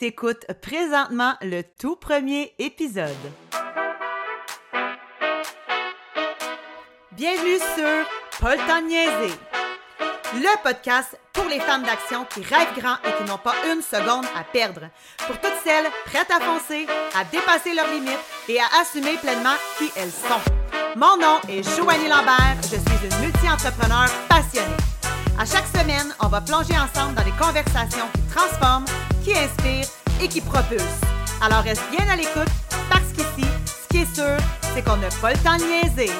T'écoutes présentement le tout premier épisode. Bienvenue sur Paul Temps niaiser, le podcast pour les femmes d'action qui rêvent grand et qui n'ont pas une seconde à perdre. Pour toutes celles prêtes à foncer, à dépasser leurs limites et à assumer pleinement qui elles sont. Mon nom est Joanie Lambert, je suis une multi-entrepreneur passionnée. À chaque semaine, on va plonger ensemble dans des conversations qui transforment, qui inspirent et qui propulsent. Alors reste bien à l'écoute parce qu'ici, ce qui est sûr, c'est qu'on n'a pas le temps de niaiser.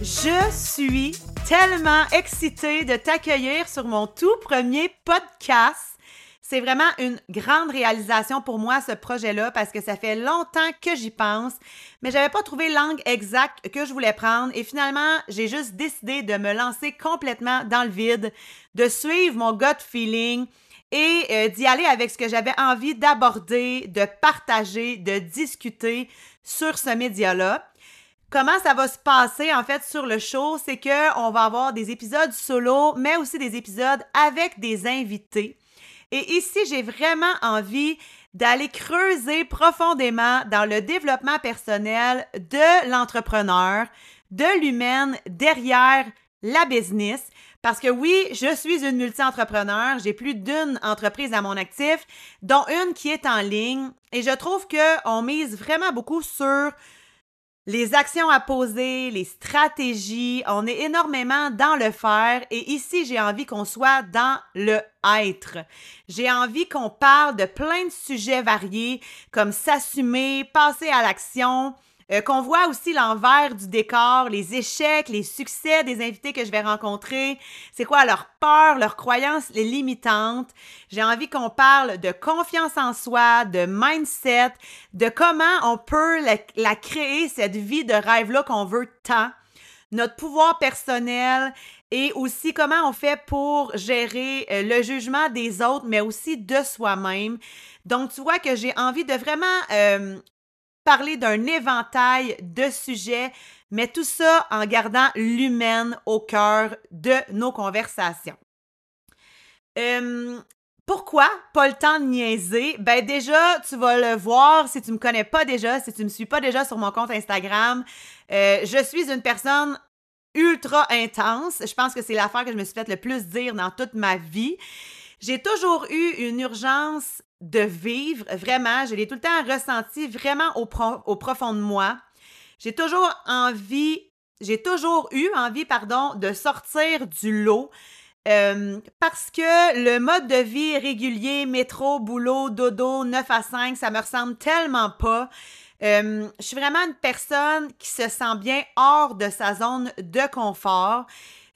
Je suis tellement excitée de t'accueillir sur mon tout premier podcast. C'est vraiment une grande réalisation pour moi, ce projet-là, parce que ça fait longtemps que j'y pense, mais j'avais pas trouvé l'angle exact que je voulais prendre et finalement, j'ai juste décidé de me lancer complètement dans le vide, de suivre mon gut feeling et euh, d'y aller avec ce que j'avais envie d'aborder, de partager, de discuter sur ce média-là. Comment ça va se passer en fait sur le show, c'est que on va avoir des épisodes solo, mais aussi des épisodes avec des invités. Et ici, j'ai vraiment envie d'aller creuser profondément dans le développement personnel de l'entrepreneur, de l'humaine derrière la business. Parce que oui, je suis une multi-entrepreneur, j'ai plus d'une entreprise à mon actif, dont une qui est en ligne. Et je trouve qu'on mise vraiment beaucoup sur les actions à poser, les stratégies, on est énormément dans le faire et ici j'ai envie qu'on soit dans le être. J'ai envie qu'on parle de plein de sujets variés comme s'assumer, passer à l'action, euh, qu'on voit aussi l'envers du décor, les échecs, les succès des invités que je vais rencontrer, c'est quoi leur peur, leurs croyances les limitantes? J'ai envie qu'on parle de confiance en soi, de mindset, de comment on peut la, créer, cette vie de rêve-là qu'on veut tant, notre pouvoir personnel et aussi comment on fait pour gérer euh, le jugement des autres, mais aussi de soi-même. Donc, tu vois que j'ai envie de vraiment euh, parler d'un éventail de sujets, mais tout ça en gardant l'humaine au cœur de nos conversations. Euh, pourquoi pas le temps de niaiser? Ben déjà, tu vas le voir si tu me connais pas déjà, si tu me suis pas déjà sur mon compte Instagram. Euh, je suis une personne ultra intense. Je pense que c'est l'affaire que je me suis fait le plus dire dans toute ma vie. J'ai toujours eu une urgence de vivre, vraiment. Je l'ai tout le temps ressenti vraiment au, profond de moi. J'ai toujours envie, j'ai toujours eu envie, pardon, de sortir du lot. Euh, parce que le mode de vie régulier, métro, boulot, dodo, 9 à 5, ça me ressemble tellement pas. Euh, je suis vraiment une personne qui se sent bien hors de sa zone de confort.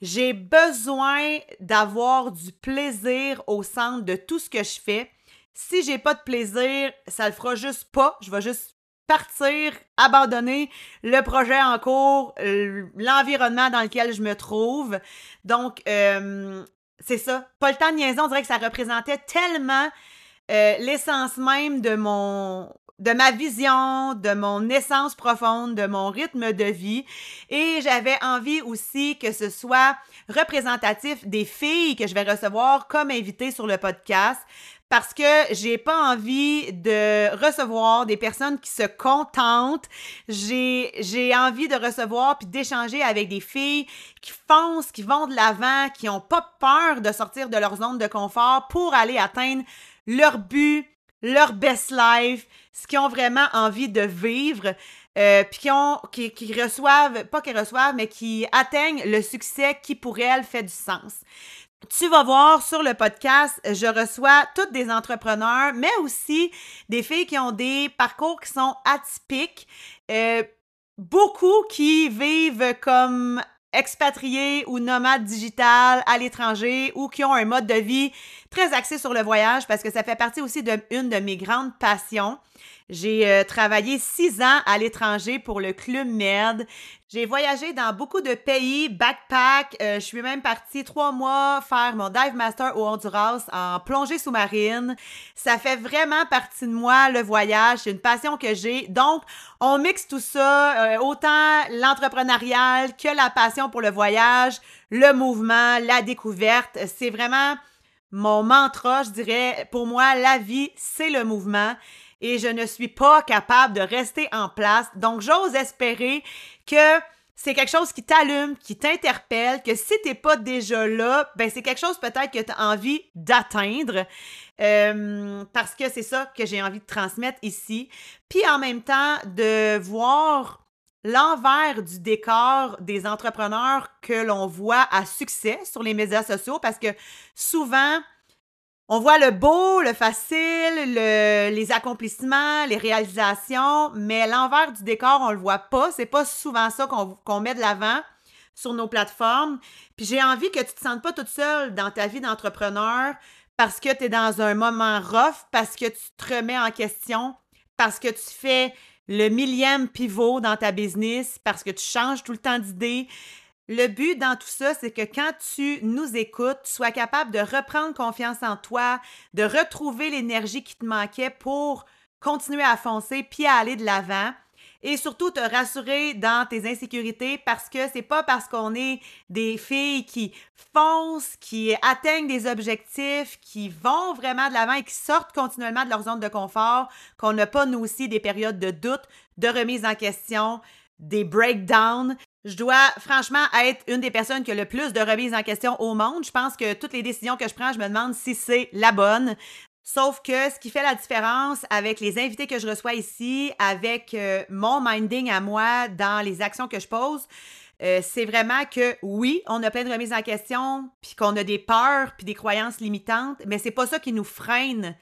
J'ai besoin d'avoir du plaisir au centre de tout ce que je fais. Si j'ai pas de plaisir, ça le fera juste pas. Je vais juste partir, abandonner le projet en cours, l'environnement dans lequel je me trouve. Donc, euh, c'est ça. Pas le temps de niaiser, on dirait que ça représentait tellement euh, l'essence même de mon de ma vision, de mon essence profonde, de mon rythme de vie. Et j'avais envie aussi que ce soit représentatif des filles que je vais recevoir comme invitées sur le podcast parce que j'ai pas envie de recevoir des personnes qui se contentent. J'ai, envie de recevoir puis d'échanger avec des filles qui foncent, qui vont de l'avant, qui ont pas peur de sortir de leur zone de confort pour aller atteindre leur but, leur best life, ce qu'ils ont vraiment envie de vivre. Euh, puis qui, qui, qui reçoivent, pas qu'ils reçoivent, mais qui atteignent le succès qui pour elles fait du sens. Tu vas voir sur le podcast, je reçois toutes des entrepreneurs, mais aussi des filles qui ont des parcours qui sont atypiques. Euh, beaucoup qui vivent comme expatriés ou nomades digital à l'étranger ou qui ont un mode de vie très axé sur le voyage parce que ça fait partie aussi d'une de mes grandes passions. J'ai euh, travaillé six ans à l'étranger pour le Club Med. J'ai voyagé dans beaucoup de pays, backpack. Euh, je suis même partie trois mois faire mon dive master au Honduras en plongée sous-marine. Ça fait vraiment partie de moi, le voyage. C'est une passion que j'ai. Donc, on mixe tout ça, euh, autant l'entrepreneurial que la passion pour le voyage, le mouvement, la découverte. C'est vraiment mon mantra, je dirais. Pour moi, la vie, c'est le mouvement et je ne suis pas capable de rester en place. Donc, j'ose espérer que c'est quelque chose qui t'allume, qui t'interpelle, que si t'es pas déjà là, ben c'est quelque chose peut-être que tu as envie d'atteindre. Euh, parce que c'est ça que j'ai envie de transmettre ici. Puis en même temps, de voir l'envers du décor des entrepreneurs que l'on voit à succès sur les médias sociaux, parce que souvent, on voit le beau, le facile, les accomplissements, les réalisations, mais l'envers du décor, on le voit pas. C'est pas souvent ça qu'on met de l'avant sur nos plateformes. Puis j'ai envie que tu te sentes pas toute seule dans ta vie d'entrepreneur parce que tu es dans un moment rough, parce que tu te remets en question, parce que tu fais le millième pivot dans ta business, parce que tu changes tout le temps d'idée, le but dans tout ça, c'est que quand tu nous écoutes, tu sois capable de reprendre confiance en toi, de retrouver l'énergie qui te manquait pour continuer à foncer puis à aller de l'avant et surtout te rassurer dans tes insécurités parce que c'est pas parce qu'on est des filles qui foncent, qui atteignent des objectifs, qui vont vraiment de l'avant et qui sortent continuellement de leur zone de confort qu'on n'a pas nous aussi des périodes de doute, de remise en question, des breakdowns. Je dois franchement être une des personnes qui a le plus de remises en question au monde. Je pense que toutes les décisions que je prends, je me demande si c'est la bonne. Sauf que ce qui fait la différence avec les invités que je reçois ici, avec euh, mon minding à moi dans les actions que je pose, euh, c'est vraiment que oui, on a plein de remises en question, puis qu'on a des peurs, puis des croyances limitantes, mais c'est pas ça qui nous freine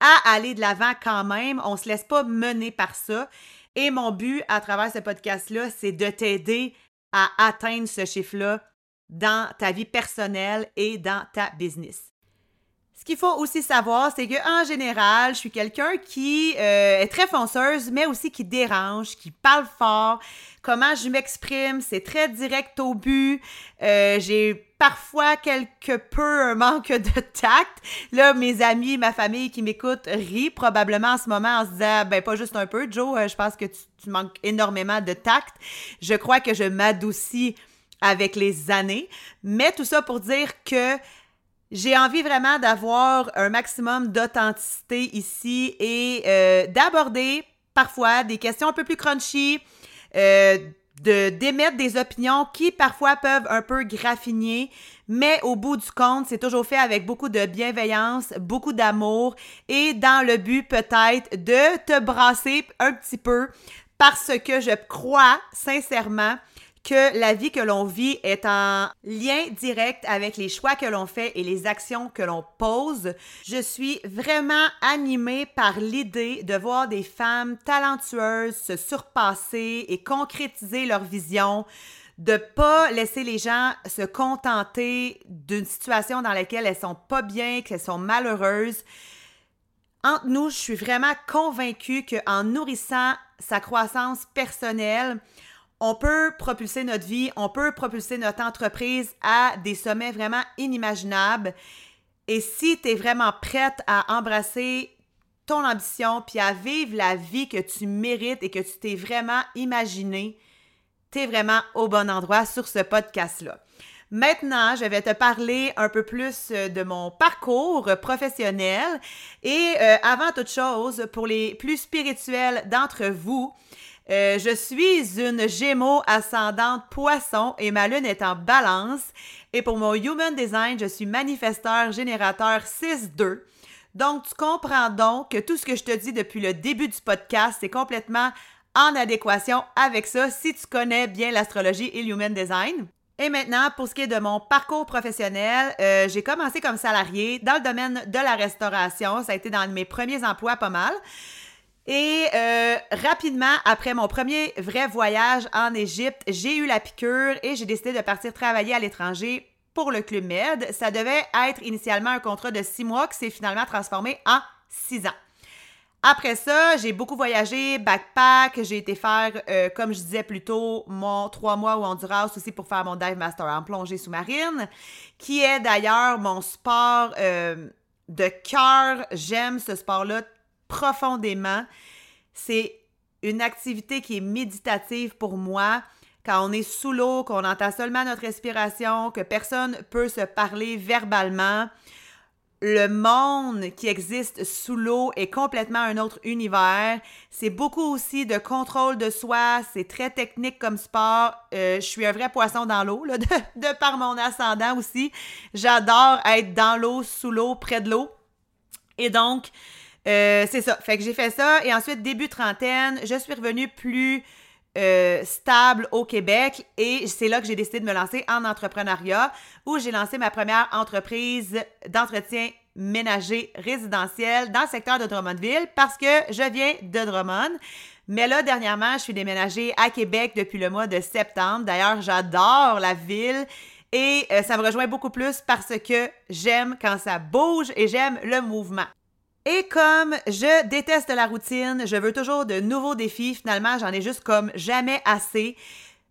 à aller de l'avant quand même. On se laisse pas mener par ça. Et mon but à travers ce podcast-là, c'est de t'aider à atteindre ce chiffre-là dans ta vie personnelle et dans ta business. Ce qu'il faut aussi savoir, c'est qu'en général, je suis quelqu'un qui euh, est très fonceuse, mais aussi qui dérange, qui parle fort. Comment je m'exprime, c'est très direct au but. Euh, j'ai parfois quelque peu un manque de tact. Là, mes amis, ma famille qui m'écoutent rient probablement en ce moment en se disant, ben pas juste un peu, Joe, euh, je pense que tu manques énormément de tact. Je crois que je m'adoucis avec les années. Mais tout ça pour dire que j'ai envie vraiment d'avoir un maximum d'authenticité ici et euh, d'aborder parfois des questions un peu plus crunchy, euh, de d'émettre des opinions qui parfois peuvent un peu graffiner, mais au bout du compte, c'est toujours fait avec beaucoup de bienveillance, beaucoup d'amour et dans le but peut-être de te brasser un petit peu parce que je crois sincèrement que la vie que l'on vit est en lien direct avec les choix que l'on fait et les actions que l'on pose. Je suis vraiment animée par l'idée de voir des femmes talentueuses se surpasser et concrétiser leur vision, de pas laisser les gens se contenter d'une situation dans laquelle elles sont pas bien, qu'elles sont malheureuses. Entre nous, je suis vraiment convaincue qu'en nourrissant sa croissance personnelle, on peut propulser notre vie, on peut propulser notre entreprise à des sommets vraiment inimaginables. Et si tu es vraiment prête à embrasser ton ambition puis à vivre la vie que tu mérites et que tu t'es vraiment imaginé, tu es vraiment au bon endroit sur ce podcast-là. Maintenant, je vais te parler un peu plus euh, de mon parcours professionnel. Et euh, avant toute chose, pour les plus spirituels d'entre vous, euh, je suis une Gémeaux ascendante poisson et ma lune est en balance. Et pour mon Human Design, je suis manifesteur générateur 6-2. Donc, tu comprends donc que tout ce que je te dis depuis le début du podcast, c'est complètement en adéquation avec ça si tu connais bien l'astrologie et l'Human Design. Et maintenant, pour ce qui est de mon parcours professionnel, euh, j'ai commencé comme salarié dans le domaine de la restauration. Ça a été dans mes premiers emplois pas mal. Et euh, rapidement, après mon premier vrai voyage en Égypte, j'ai eu la piqûre et j'ai décidé de partir travailler à l'étranger pour le Club Med. Ça devait être initialement un contrat de six mois qui s'est finalement transformé en six ans. Après ça, j'ai beaucoup voyagé, backpack, j'ai été faire, euh, comme je disais plus tôt, mon trois mois au Honduras aussi pour faire mon dive master en plongée sous-marine, qui est d'ailleurs mon sport euh, de cœur. J'aime ce sport-là profondément. C'est une activité qui est méditative pour moi. Quand on est sous l'eau, qu'on entend seulement notre respiration, que personne peut se parler verbalement, le monde qui existe sous l'eau est complètement un autre univers. C'est beaucoup aussi de contrôle de soi. C'est très technique comme sport. Euh, je suis un vrai poisson dans l'eau, de, de par mon ascendant aussi. J'adore être dans l'eau, sous l'eau, près de l'eau. Et donc, euh, c'est ça. Fait que j'ai fait ça. Et ensuite, début trentaine, je suis revenue plus euh, stable au Québec et c'est là que j'ai décidé de me lancer en entrepreneuriat où j'ai lancé ma première entreprise d'entretien ménager résidentiel dans le secteur de Drummondville parce que je viens de Drummond. Mais là, dernièrement, je suis déménagée à Québec depuis le mois de septembre. D'ailleurs, j'adore la ville et euh, ça me rejoint beaucoup plus parce que j'aime quand ça bouge et j'aime le mouvement. Et comme je déteste la routine, je veux toujours de nouveaux défis, finalement, j'en ai juste comme jamais assez.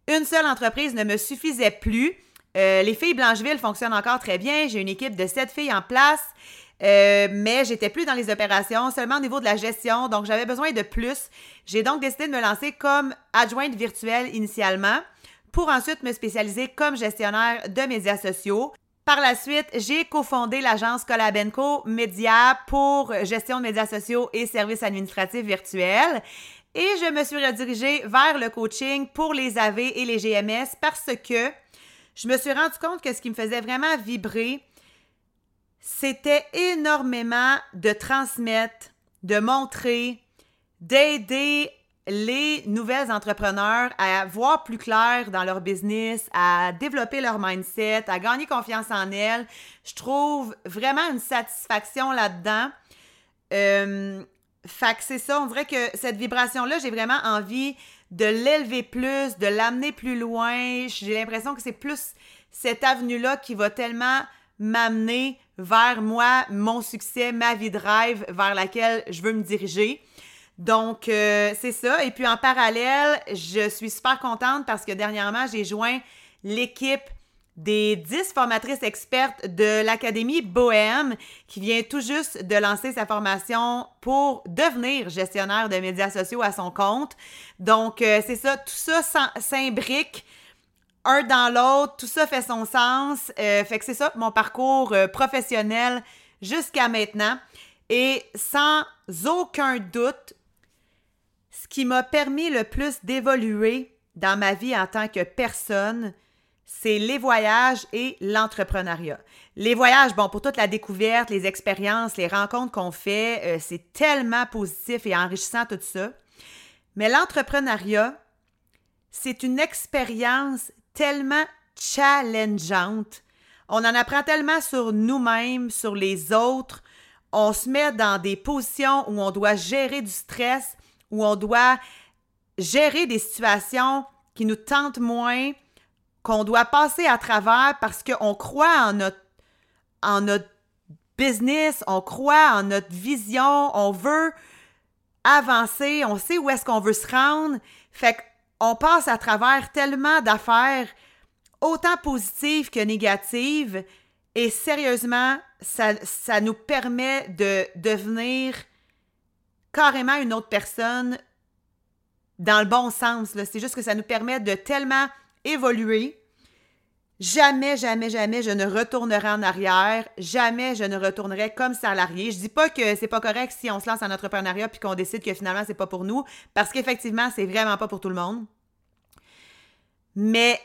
Une seule entreprise ne me suffisait plus. Euh, les filles Blancheville fonctionnent encore très bien. J'ai une équipe de sept filles en place. Euh, mais j'étais plus dans les opérations, seulement au niveau de la gestion, donc j'avais besoin de plus. J'ai donc décidé de me lancer comme adjointe virtuelle initialement pour ensuite me spécialiser comme gestionnaire de médias sociaux. Par la suite, j'ai cofondé l'agence Colabenco Média pour gestion de médias sociaux et services administratifs virtuels. Et je me suis redirigée vers le coaching pour les AV et les GMS parce que je me suis rendu compte que ce qui me faisait vraiment vibrer, c'était énormément de transmettre, de montrer, d'aider les nouvelles entrepreneurs à voir plus clair dans leur business, à développer leur mindset, à gagner confiance en elles. Je trouve vraiment une satisfaction là-dedans. Euh, fait que c'est ça, on dirait que cette vibration-là, j'ai vraiment envie de l'élever plus, de l'amener plus loin. J'ai l'impression que c'est plus cette avenue-là qui va tellement m'amener vers moi, mon succès, ma vie de rêve vers laquelle je veux me diriger. Donc, euh, c'est ça. Et puis, en parallèle, je suis super contente parce que dernièrement, j'ai joint l'équipe des 10 formatrices expertes de l'Académie Bohème qui vient tout juste de lancer sa formation pour devenir gestionnaire de médias sociaux à son compte. Donc, euh, c'est ça, tout ça s'imbrique un dans l'autre, tout ça fait son sens. Euh, fait que c'est ça mon parcours professionnel jusqu'à maintenant. Et sans aucun doute, ce qui m'a permis le plus d'évoluer dans ma vie en tant que personne, c'est les voyages et l'entrepreneuriat. Les voyages, bon, pour toute la découverte, les expériences, les rencontres qu'on fait, euh, c'est tellement positif et enrichissant tout ça. Mais l'entrepreneuriat, c'est une expérience tellement challengeante. On en apprend tellement sur nous-mêmes, sur les autres. On se met dans des positions où on doit gérer du stress, où on doit gérer des situations qui nous tentent moins, qu'on doit passer à travers parce qu'on croit en notre, business, on croit en notre vision, on veut avancer, on sait où est-ce qu'on veut se rendre. Fait qu'on passe à travers tellement d'affaires, autant positives que négatives, et sérieusement, ça, ça nous permet de devenir carrément une autre personne dans le bon sens. C'est juste que ça nous permet de tellement évoluer. Jamais, jamais, jamais je ne retournerai en arrière. Jamais je ne retournerai comme salarié. Je dis pas que c'est pas correct si on se lance en entrepreneuriat puis qu'on décide que finalement c'est pas pour nous, parce qu'effectivement c'est vraiment pas pour tout le monde. Mais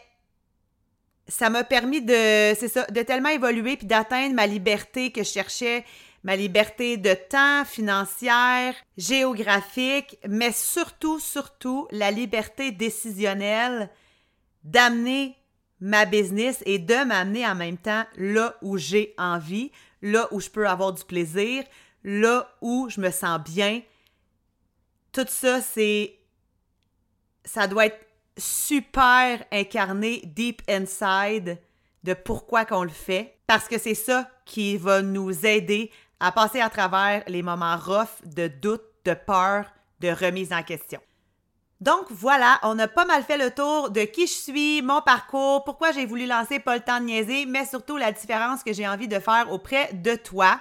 ça m'a permis de, de tellement évoluer puis d'atteindre ma liberté que je cherchais ma liberté de temps, financière, géographique, mais surtout, surtout la liberté décisionnelle d'amener ma business et de m'amener en même temps là où j'ai envie, là où je peux avoir du plaisir, là où je me sens bien. Tout ça, c'est. Ça doit être super incarné deep inside de pourquoi qu'on le fait, parce que c'est ça qui va nous aider à passer à travers les moments rough de doute de peur, de remise en question. Donc voilà, on a pas mal fait le tour de qui je suis, mon parcours, pourquoi j'ai voulu lancer Pas le temps de niaiser, mais surtout la différence que j'ai envie de faire auprès de toi.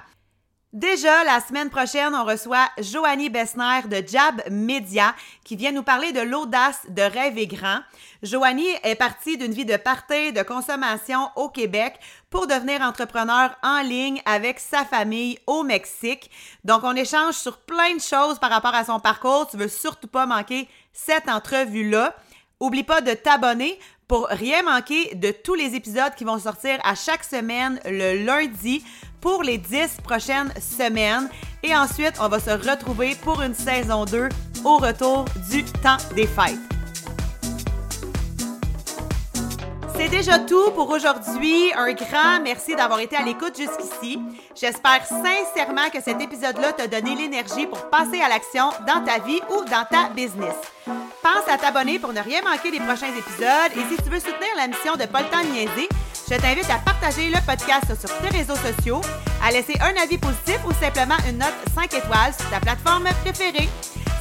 Déjà, la semaine prochaine, on reçoit Joanie Bessner de Jab Media qui vient nous parler de l'audace de rêver grand. Joanie est partie d'une vie de party, de consommation au Québec pour devenir entrepreneur en ligne avec sa famille au Mexique. Donc, on échange sur plein de choses par rapport à son parcours. Tu veux surtout pas manquer cette entrevue-là. Oublie pas de t'abonner pour rien manquer de tous les épisodes qui vont sortir à chaque semaine le lundi pour les 10 prochaines semaines. Et ensuite, on va se retrouver pour une saison 2 au retour du temps des fêtes. C'est déjà tout pour aujourd'hui. Un grand merci d'avoir été à l'écoute jusqu'ici. J'espère sincèrement que cet épisode-là t'a donné l'énergie pour passer à l'action dans ta vie ou dans ta business. Pense à t'abonner pour ne rien manquer des prochains épisodes et si tu veux soutenir la mission de Pas le temps je t'invite à partager le podcast sur tes réseaux sociaux, à laisser un avis positif ou simplement une note 5 étoiles sur ta plateforme préférée.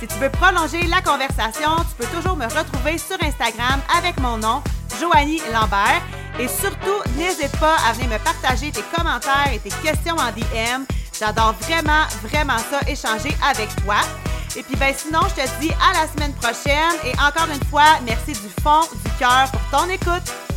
Si tu veux prolonger la conversation, tu peux toujours me retrouver sur Instagram avec mon nom, Joanie Lambert. Et surtout, n'hésite pas à venir me partager tes commentaires et tes questions en DM. J'adore vraiment, vraiment ça, échanger avec toi. Et puis ben sinon, je te dis à la semaine prochaine et encore une fois, merci du fond du cœur pour ton écoute.